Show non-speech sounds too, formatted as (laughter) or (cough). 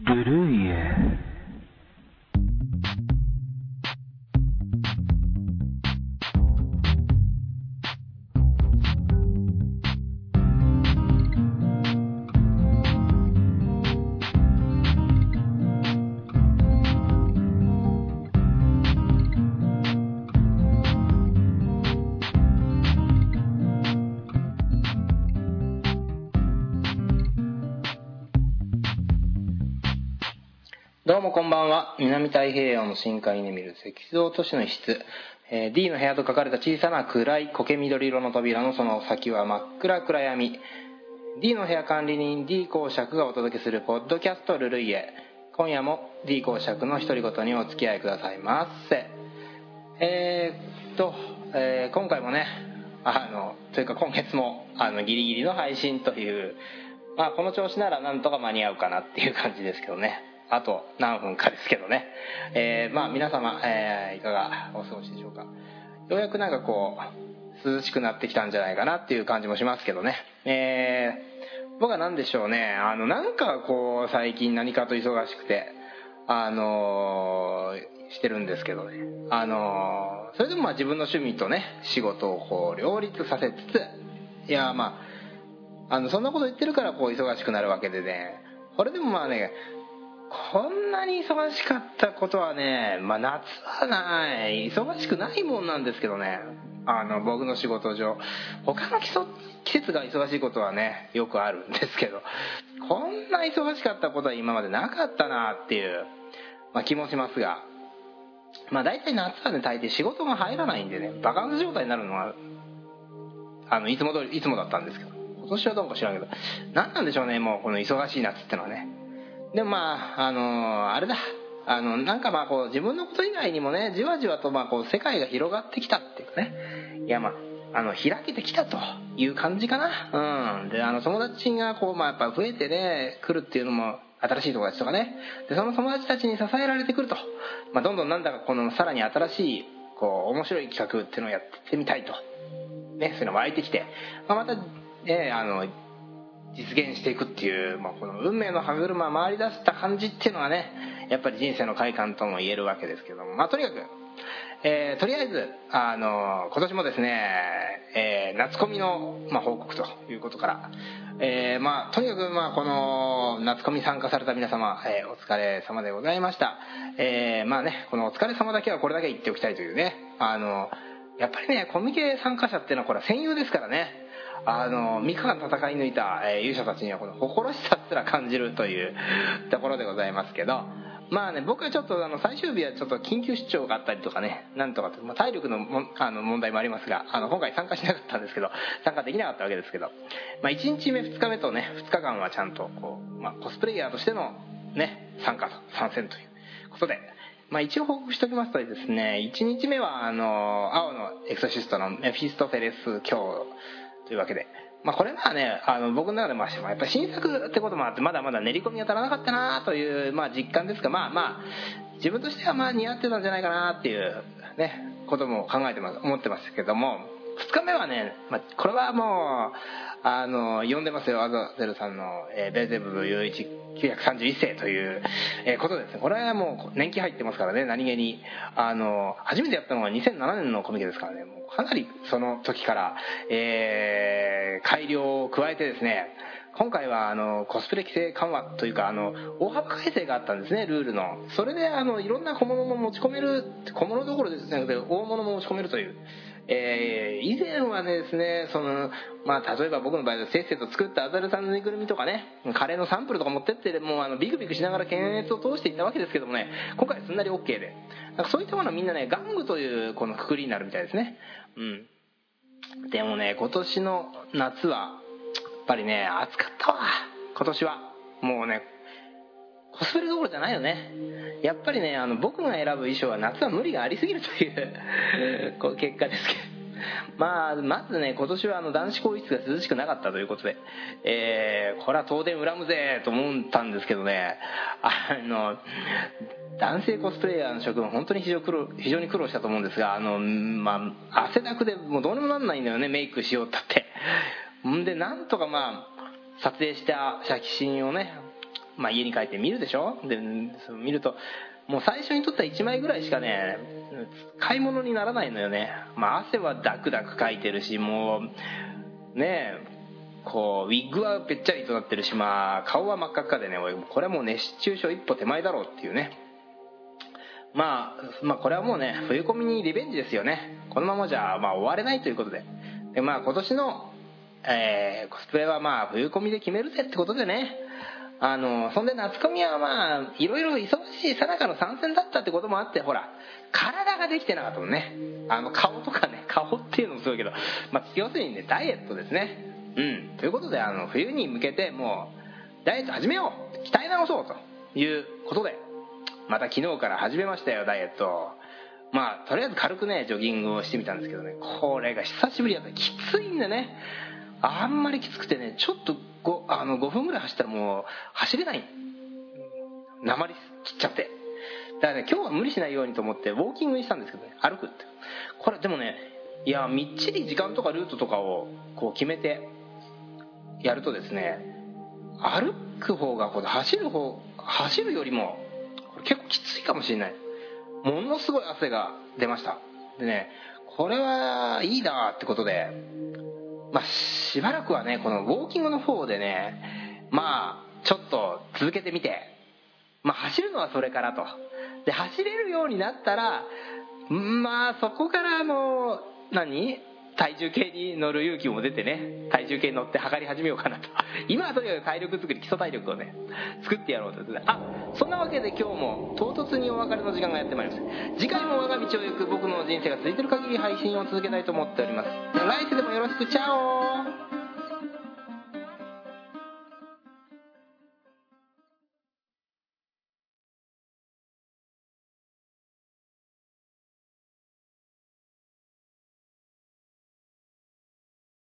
ブどうもこんばんは。南太平洋の深海に見る石像都市の一室。えー D の部屋と書かれた小さな暗い苔緑色の扉のその先は真っ暗暗闇。D の部屋管理人 D 公爵がお届けするポッドキャストルルイエ。今夜も D 公爵の独り言にお付き合いくださいませ。えーっと、えー今回もね、あの、というか今月もあのギリギリの配信という、まあこの調子ならなんとか間に合うかなっていう感じですけどね。あと何分かですけどね。えーまあ皆様、えーいかがお過ごしでしょうか。ようやくなんかこう、涼しくなってきたんじゃないかなっていう感じもしますけどね。えー僕は何でしょうね。あの、なんかこう、最近何かと忙しくて、あのーしてるんですけどね。あのーそれでもまあ自分の趣味とね、仕事をこう、両立させつつ、いや、まあ、あの、そんなこと言ってるからこう、忙しくなるわけでね。これでもまあね、こんなに忙しかったことはね、まあ夏はない、忙しくないもんなんですけどね。あの、僕の仕事上。他の季節季節が忙しいことはね、よくあるんですけど、こんな忙しかったことは今までなかったなっていう、まあ気もしますが。まあ大体夏はね、大抵仕事が入らないんでね、バカンス状態になるのは、あの、いつも通り、いつもだったんですけど、今年はどうか知らんけど、何なんでしょうね、もうこの忙しい夏ってのはね。でもまあ、あのあれだ。あの、なんかまあこう、自分のこと以外にもね、じわじわとまあこう、世界が広がってきたっていうかね。いやまあ、あの、開けてきたという感じかな。うん。で、あの、友達がこう、まあやっぱ増えてね、来るっていうのも、新しい友達とかね。で、その友達たちに支えられてくると。まあどんどんなんだかこの、さらに新しい、こう、面白い企画っていうのをやってみたいと。ね、そういうのが湧いてきて。まあまた、ね、あの、実現していくっていう、まあ、この運命の歯車回り出した感じっていうのはねやっぱり人生の快感とも言えるわけですけども。まあとにかく、えーとりあえずあの今年もですね、えー夏コミの、まあ、報告ということから、えーまあとにかくまあこの夏コミ参加された皆様、えお疲れ様でございました。えまあねこのお疲れ様だけはこれだけ言っておきたいというねあのやっぱりねコミケ参加者っていうのはこれは戦友ですからね。あの3日間戦い抜いた、え勇者たちにはこの誇らしさすら感じるという (laughs) ところでございますけどまあね僕はちょっとあの最終日はちょっと緊急出張があったりとかねなんとかと、まあ、体力のもあの問題もありますがあの今回参加しなかったんですけど (laughs) 参加できなかったわけですけど、まあ、1日目2日目とね2日間はちゃんとこう、まあ、コスプレイヤーとしてのね参加と参戦ということでまあ、一応報告しておきますとですね、1日目は、あの、青のエクソシストのメフィストフェレス教というわけで、まあ、これはね、あの、僕の中でまあ、やっぱ新作ってこともあって、まだまだ練り込みが足らなかったなという、まあ、実感ですが、まあまあ、自分としてはまあ、似合ってたんじゃないかなっていう、ね、ことも考えてます、思ってますけども、2日目はね、まあ、これはもう、あの、読んでますよ、アザゼルさんの、えーベーゼブブ931世という、えーことですね。これはもう年季入ってますからね、何気に。あの、初めてやったのが2007年のコミケですからね、もうかなりその時から、えー改良を加えてですね、今回はあのコスプレ規制緩和というかあの大幅改正があったんですね。ルールの。それであのいろんな小物も持ち込める小物どころですね。大物も持ち込めるという。えー以前はですねそのまあ例えば僕の場合はせっせと作ったアザルさんのぬいぐるみとかねカレーのサンプルとか持ってってもうあのビクビクしながら検閲を通していったわけですけどもね今回すんなり OK で。なんかそういったものはみんなね玩具というこのくくりになるみたいですね。うん。でもね今年の夏はやっぱりね暑かったわ。今年は。もうねコスプレどころじゃないよね。やっぱりねあの僕が選ぶ衣装は夏は無理がありすぎるという (laughs) こう結果ですけど。まあまずね今年はあの男子更衣室が涼しくなかったということで、えーこれは東電恨むぜと思ったんですけどね。あの男性コスプレイヤーの諸君本当に非常苦労非常に苦労したと思うんですがあの、まあ、汗だくでもうどうにもなんないんだよねメイクしようったって。んでなんとかまあ撮影した写真をねまあ、家に帰って見るでしょ？で見るともう最初に撮った1枚ぐらいしかね買い物にならないのよね、まあ、汗はダクダクかいてるしもうねえこうウィッグはぺっちゃりとなってるしまあ顔は真っ赤っかでねこれはもう熱中症一歩手前だろうっていうね。まあ、まあこれはもうね冬込みにリベンジですよね。このままじゃまあ終われないということで。でまあ今年の、えー、コスプレはまあ冬込みで決めるぜってことでね。あのそんで夏コミはまあいろいろ忙しいさなかの参戦だったってこともあってほら体ができてなかったもんね。あの顔とかね (laughs) 顔っていうのもすごいけど、まあ、要するにねダイエットですね。うん。ということであの冬に向けてもうダイエット始めよう。鍛え直そうということでまた昨日から始めましたよダイエットまあとりあえず軽くねジョギングをしてみたんですけどねこれが久しぶりやった。きついんでね。あんまりきつくてねちょっと 5, あの5分ぐらい走ったらもう走れない。鉛切っちゃって。だからね今日は無理しないようにと思ってウォーキングにしたんですけどね歩くって。これでもねいやみっちり時間とかルートとかをこう決めてやるとですね歩く方がこう走る方走るよりも結構きついかもしれない。ものすごい汗が出ました。でねこれはいいなってことでまあしばらくはねこのウォーキングの方でねまあちょっと続けてみてまあ走るのはそれからと。で走れるようになったらまあそこからあの何？体重計に乗る勇気も出てね体重計に乗って測り始めようかなと。(laughs) 今はとにかく体力作り基礎体力をね作ってやろうと。ですねあそんなわけで今日も唐突にお別れの時間がやってまいりました次回も我が道を行く僕の人生が続いてる限り配信を続けたいと思っております。来世でもよろしくチャオ